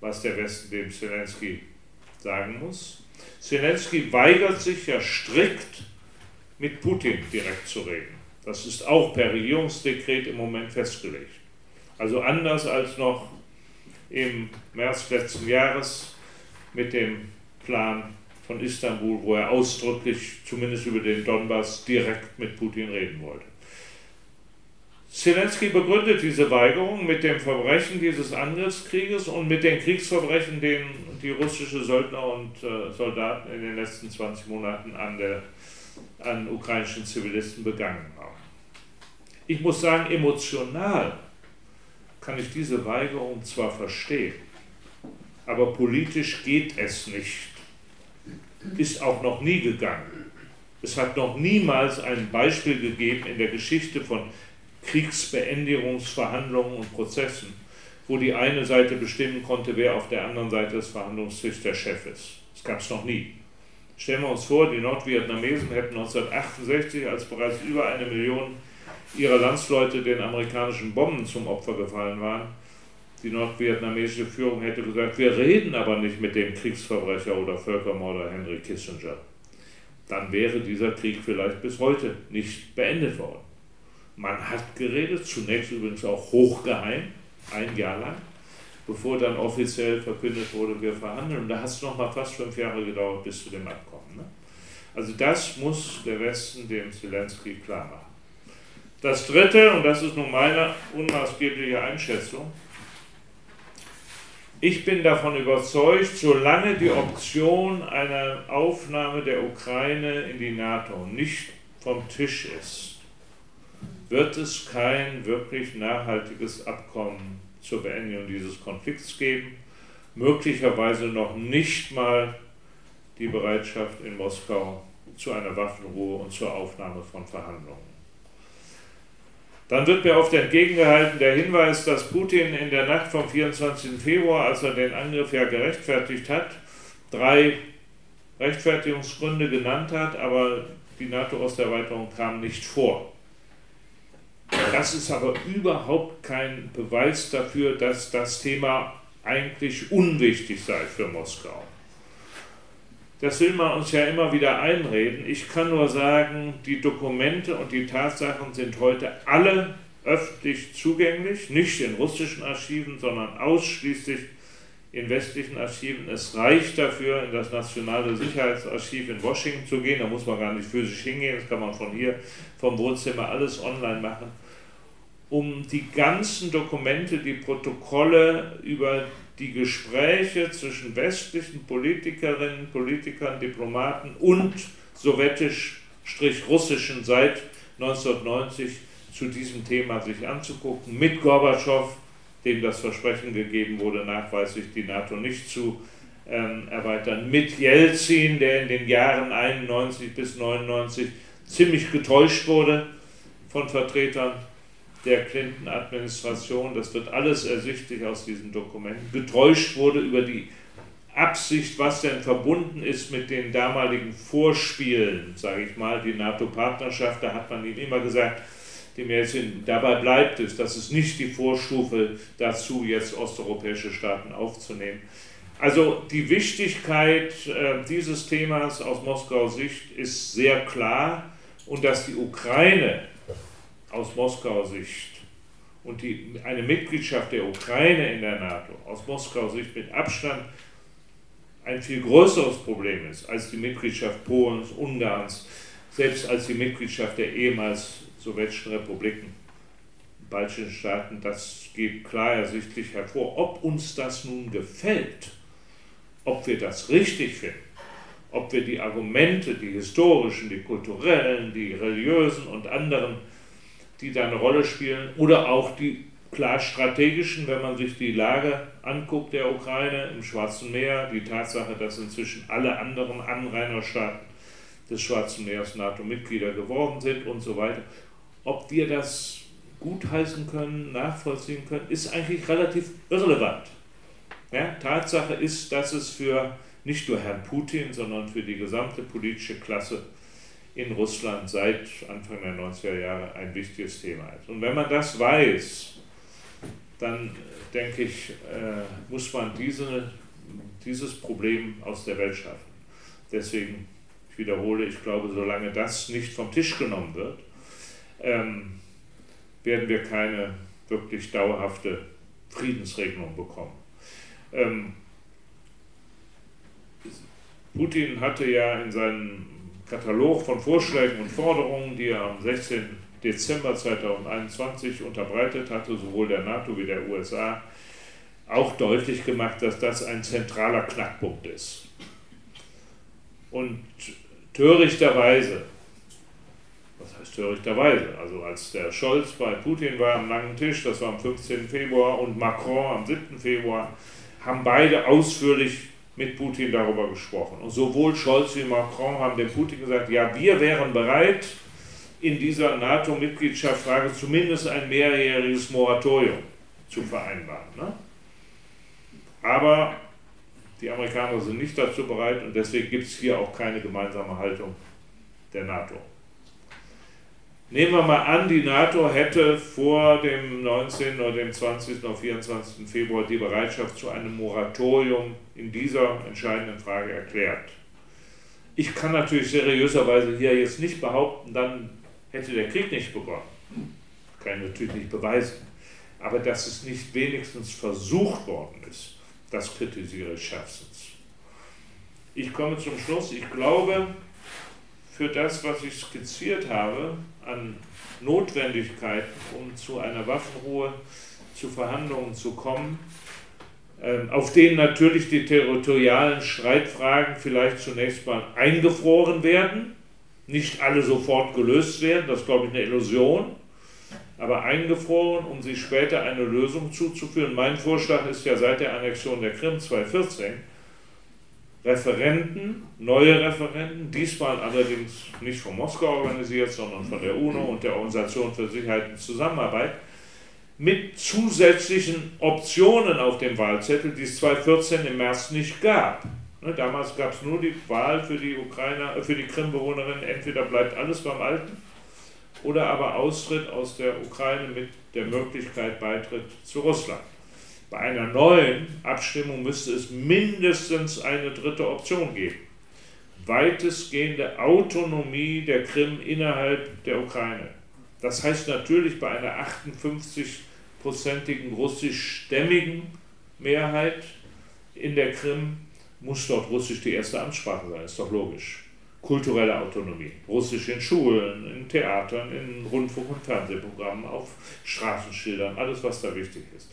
was der Westen dem Zelensky sagen muss. Zelensky weigert sich ja strikt, mit Putin direkt zu reden. Das ist auch per Regierungsdekret im Moment festgelegt. Also anders als noch im März letzten Jahres mit dem Plan von Istanbul, wo er ausdrücklich, zumindest über den Donbass, direkt mit Putin reden wollte. Zelensky begründet diese Weigerung mit dem Verbrechen dieses Angriffskrieges und mit den Kriegsverbrechen, die die russische Söldner und äh, Soldaten in den letzten 20 Monaten an, der, an ukrainischen Zivilisten begangen haben. Ich muss sagen, emotional kann ich diese Weigerung zwar verstehen, aber politisch geht es nicht. Ist auch noch nie gegangen. Es hat noch niemals ein Beispiel gegeben in der Geschichte von Kriegsbeendigungsverhandlungen und Prozessen, wo die eine Seite bestimmen konnte, wer auf der anderen Seite des Verhandlungstisches der Chef ist. Das gab es noch nie. Stellen wir uns vor, die Nordvietnamesen hätten 1968, als bereits über eine Million ihrer Landsleute den amerikanischen Bomben zum Opfer gefallen waren, die nordvietnamesische Führung hätte gesagt, wir reden aber nicht mit dem Kriegsverbrecher oder Völkermörder Henry Kissinger. Dann wäre dieser Krieg vielleicht bis heute nicht beendet worden. Man hat geredet, zunächst übrigens auch hochgeheim, ein Jahr lang, bevor dann offiziell verkündet wurde, wir verhandeln. Da hat es nochmal fast fünf Jahre gedauert bis zu dem Abkommen. Ne? Also das muss der Westen dem Zelensky klar machen. Das Dritte, und das ist nun meine unmaßgebliche Einschätzung, ich bin davon überzeugt, solange die Option einer Aufnahme der Ukraine in die NATO nicht vom Tisch ist, wird es kein wirklich nachhaltiges Abkommen zur Beendigung dieses Konflikts geben, möglicherweise noch nicht mal die Bereitschaft in Moskau zu einer Waffenruhe und zur Aufnahme von Verhandlungen. Dann wird mir oft entgegengehalten der Hinweis, dass Putin in der Nacht vom 24. Februar, als er den Angriff ja gerechtfertigt hat, drei Rechtfertigungsgründe genannt hat, aber die NATO-Osterweiterung kam nicht vor. Das ist aber überhaupt kein Beweis dafür, dass das Thema eigentlich unwichtig sei für Moskau. Das will man uns ja immer wieder einreden. Ich kann nur sagen, die Dokumente und die Tatsachen sind heute alle öffentlich zugänglich, nicht in russischen Archiven, sondern ausschließlich in westlichen Archiven. Es reicht dafür, in das Nationale Sicherheitsarchiv in Washington zu gehen. Da muss man gar nicht physisch hingehen, das kann man von hier, vom Wohnzimmer alles online machen um die ganzen Dokumente, die Protokolle über die Gespräche zwischen westlichen Politikerinnen, Politikern, Diplomaten und sowjetisch-russischen seit 1990 zu diesem Thema sich anzugucken, mit Gorbatschow, dem das Versprechen gegeben wurde, nachweislich die NATO nicht zu ähm, erweitern, mit Jelzin, der in den Jahren 91 bis 99 ziemlich getäuscht wurde von Vertretern der Clinton-Administration, das wird alles ersichtlich aus diesen Dokumenten, getäuscht wurde über die Absicht, was denn verbunden ist mit den damaligen Vorspielen, sage ich mal, die NATO-Partnerschaft, da hat man ihm immer gesagt, dem jetzt dabei bleibt es, das ist nicht die Vorstufe dazu, jetzt osteuropäische Staaten aufzunehmen. Also die Wichtigkeit äh, dieses Themas aus Moskauer Sicht ist sehr klar. Und dass die Ukraine aus Moskauer Sicht und die, eine Mitgliedschaft der Ukraine in der NATO aus Moskauer Sicht mit Abstand ein viel größeres Problem ist als die Mitgliedschaft Polens, Ungarns, selbst als die Mitgliedschaft der ehemals sowjetischen Republiken, baltischen Staaten, das geht klar ersichtlich hervor. Ob uns das nun gefällt, ob wir das richtig finden, ob wir die Argumente, die historischen, die kulturellen, die religiösen und anderen die da eine Rolle spielen, oder auch die klar strategischen, wenn man sich die Lage anguckt der Ukraine im Schwarzen Meer, die Tatsache, dass inzwischen alle anderen Anrainerstaaten des Schwarzen Meeres NATO-Mitglieder geworden sind und so weiter. Ob wir das gutheißen können, nachvollziehen können, ist eigentlich relativ irrelevant. Ja, Tatsache ist, dass es für nicht nur Herrn Putin, sondern für die gesamte politische Klasse in Russland seit Anfang der 90er Jahre ein wichtiges Thema ist. Und wenn man das weiß, dann denke ich, äh, muss man diese dieses Problem aus der Welt schaffen. Deswegen, ich wiederhole, ich glaube, solange das nicht vom Tisch genommen wird, ähm, werden wir keine wirklich dauerhafte Friedensregelung bekommen. Ähm, Putin hatte ja in seinem Katalog von Vorschlägen und Forderungen, die er am 16. Dezember 2021 unterbreitet hatte, sowohl der NATO wie der USA, auch deutlich gemacht, dass das ein zentraler Knackpunkt ist. Und törichterweise, was heißt törichterweise? Also als der Scholz bei Putin war am langen Tisch, das war am 15. Februar, und Macron am 7. Februar, haben beide ausführlich mit Putin darüber gesprochen. Und sowohl Scholz wie Macron haben dem Putin gesagt, ja, wir wären bereit, in dieser NATO-Mitgliedschaftsfrage zumindest ein mehrjähriges Moratorium zu vereinbaren. Ne? Aber die Amerikaner sind nicht dazu bereit und deswegen gibt es hier auch keine gemeinsame Haltung der NATO. Nehmen wir mal an, die NATO hätte vor dem 19. oder dem 20. oder 24. Februar die Bereitschaft zu einem Moratorium in dieser entscheidenden Frage erklärt. Ich kann natürlich seriöserweise hier jetzt nicht behaupten, dann hätte der Krieg nicht begonnen. Kann ich natürlich nicht beweisen. Aber dass es nicht wenigstens versucht worden ist, das kritisiere ich schärfstens. Ich komme zum Schluss. Ich glaube, für das, was ich skizziert habe, an Notwendigkeiten, um zu einer Waffenruhe, zu Verhandlungen zu kommen, ähm, auf denen natürlich die territorialen Streitfragen vielleicht zunächst mal eingefroren werden, nicht alle sofort gelöst werden, das ist, glaube ich, eine Illusion, aber eingefroren, um sich später eine Lösung zuzuführen. Mein Vorschlag ist ja seit der Annexion der Krim 2014, Referenten, neue Referenten, diesmal allerdings nicht von Moskau organisiert, sondern von der UNO und der Organisation für Sicherheit und Zusammenarbeit, mit zusätzlichen Optionen auf dem Wahlzettel, die es 2014 im März nicht gab. Ne, damals gab es nur die Wahl für die Ukrainer, äh, für die Krim-Bewohnerin, entweder bleibt alles beim Alten oder aber Austritt aus der Ukraine mit der Möglichkeit Beitritt zu Russland. Bei einer neuen Abstimmung müsste es mindestens eine dritte Option geben. Weitestgehende Autonomie der Krim innerhalb der Ukraine. Das heißt natürlich bei einer 58-prozentigen russischstämmigen Mehrheit in der Krim muss dort Russisch die erste Amtssprache sein, ist doch logisch. Kulturelle Autonomie. Russisch in Schulen, in Theatern, in Rundfunk- und Fernsehprogrammen, auf Straßenschildern, alles, was da wichtig ist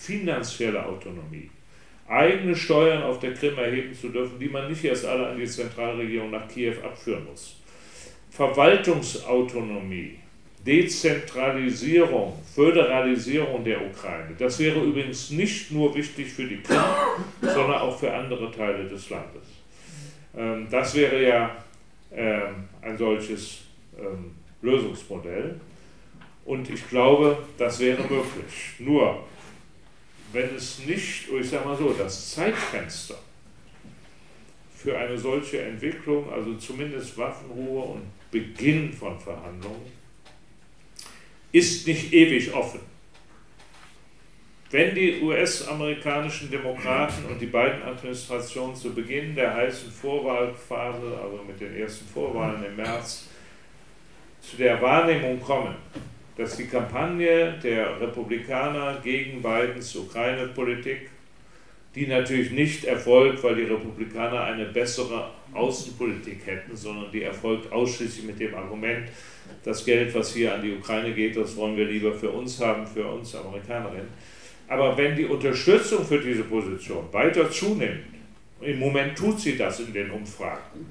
finanzielle Autonomie, eigene Steuern auf der Krim erheben zu dürfen, die man nicht erst alle an die Zentralregierung nach Kiew abführen muss. Verwaltungsautonomie, Dezentralisierung, Föderalisierung der Ukraine. Das wäre übrigens nicht nur wichtig für die Krim, sondern auch für andere Teile des Landes. Ähm, das wäre ja ähm, ein solches ähm, Lösungsmodell. Und ich glaube, das wäre möglich. Nur wenn es nicht, ich sage mal so, das Zeitfenster für eine solche Entwicklung, also zumindest Waffenruhe und Beginn von Verhandlungen, ist nicht ewig offen. Wenn die US-amerikanischen Demokraten und die beiden Administrationen zu Beginn der heißen Vorwahlphase, also mit den ersten Vorwahlen im März, zu der Wahrnehmung kommen, dass die Kampagne der Republikaner gegen Bidens Ukraine-Politik, die natürlich nicht erfolgt, weil die Republikaner eine bessere Außenpolitik hätten, sondern die erfolgt ausschließlich mit dem Argument, das Geld, was hier an die Ukraine geht, das wollen wir lieber für uns haben, für uns Amerikanerinnen. Aber wenn die Unterstützung für diese Position weiter zunimmt, im Moment tut sie das in den Umfragen,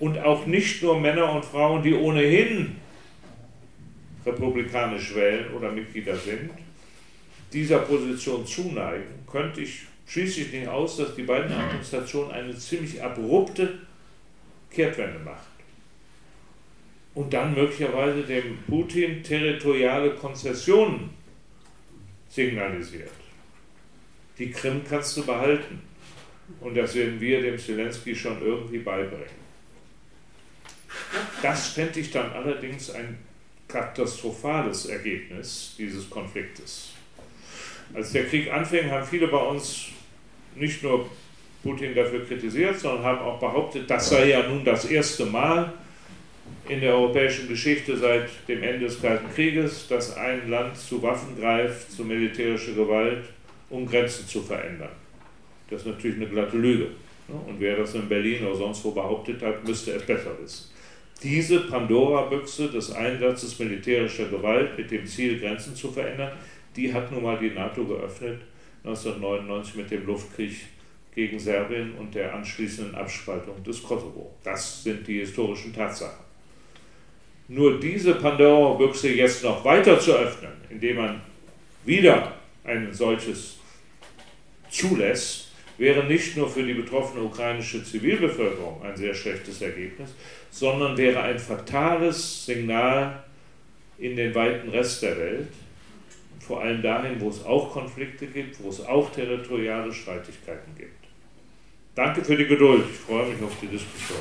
und auch nicht nur Männer und Frauen, die ohnehin republikanisch wählen oder Mitglieder sind, dieser Position zuneigen, könnte ich schließlich nicht aus, dass die beiden Administrationen eine ziemlich abrupte Kehrtwende macht. Und dann möglicherweise dem Putin territoriale Konzessionen signalisiert. Die Krim kannst du behalten. Und das werden wir dem Zelensky schon irgendwie beibringen. Das fände ich dann allerdings ein katastrophales Ergebnis dieses Konfliktes. Als der Krieg anfing, haben viele bei uns nicht nur Putin dafür kritisiert, sondern haben auch behauptet, das sei ja nun das erste Mal in der europäischen Geschichte seit dem Ende des Kalten Krieges, dass ein Land zu Waffen greift, zu militärischer Gewalt, um Grenzen zu verändern. Das ist natürlich eine glatte Lüge. Und wer das in Berlin oder sonst wo behauptet hat, müsste es besser wissen. Diese Pandora-Büchse des Einsatzes militärischer Gewalt mit dem Ziel, Grenzen zu verändern, die hat nun mal die NATO geöffnet 1999 mit dem Luftkrieg gegen Serbien und der anschließenden Abspaltung des Kosovo. Das sind die historischen Tatsachen. Nur diese Pandora-Büchse jetzt noch weiter zu öffnen, indem man wieder ein solches zulässt, wäre nicht nur für die betroffene ukrainische Zivilbevölkerung ein sehr schlechtes Ergebnis, sondern wäre ein fatales Signal in den weiten Rest der Welt, vor allem dahin, wo es auch Konflikte gibt, wo es auch territoriale Streitigkeiten gibt. Danke für die Geduld, ich freue mich auf die Diskussion.